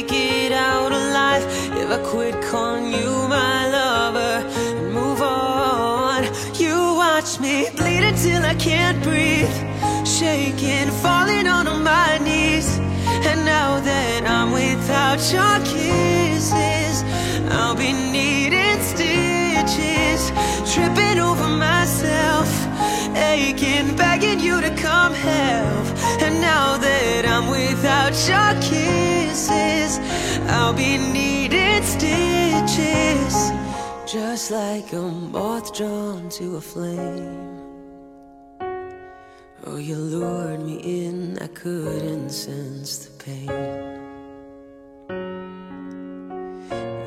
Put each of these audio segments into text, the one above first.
make it out alive if I quit calling you my lover and move on. You watch me bleed until I can't breathe, shaking, falling onto my knees. And now that I'm without your kisses, I'll be needing stitches, tripping over myself, aching, begging you to come help. And now that I'm without your kisses, I'll be needing stitches, just like a moth drawn to a flame. Oh, you lured me in, I couldn't sense the pain.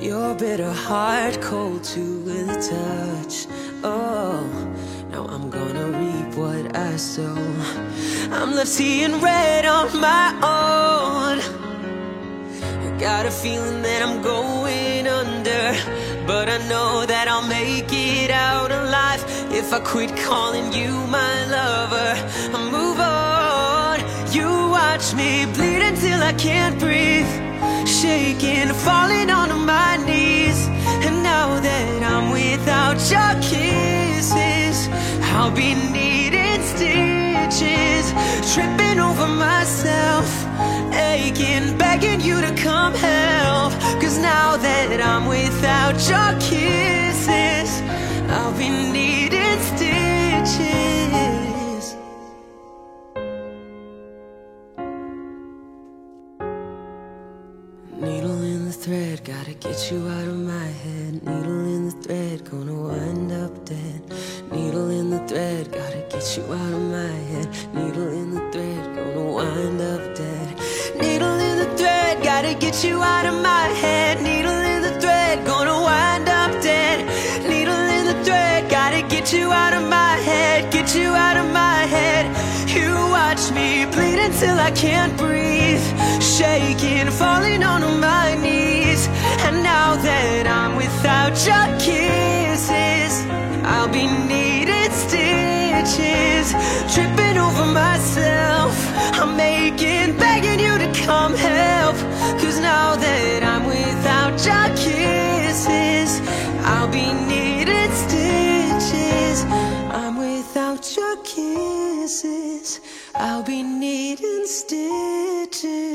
Your bitter heart cold to the touch. Oh, now I'm gonna reap what I sow. I'm left seeing red on my own. Got a feeling that I'm going under, but I know that I'll make it out alive if I quit calling you my lover. I move on. You watch me bleed until I can't breathe, shaking, falling onto my knees. And now that I'm without your kisses, I'll be needing stitches, tripping over myself, aching, begging you to come help. Cause now that I'm without your kisses, I'll be needing stitches. Needle in the thread, gotta get you out of my head. Needle in the thread, gonna wind up dead. Needle in the thread, gotta get you out of my head. Needle in the thread, gonna wind up dead. Needle get you out of my head. Needle in the thread, gonna wind up dead. Needle in the thread, gotta get you out of my head. Get you out of my head. You watch me bleed until I can't breathe, shaking, falling onto my knees. And now that I'm without your kisses, I'll be needing stitches, tripping over myself. I'm making, begging you come help. Cause now that I'm without your kisses, I'll be needing stitches. I'm without your kisses. I'll be needing stitches.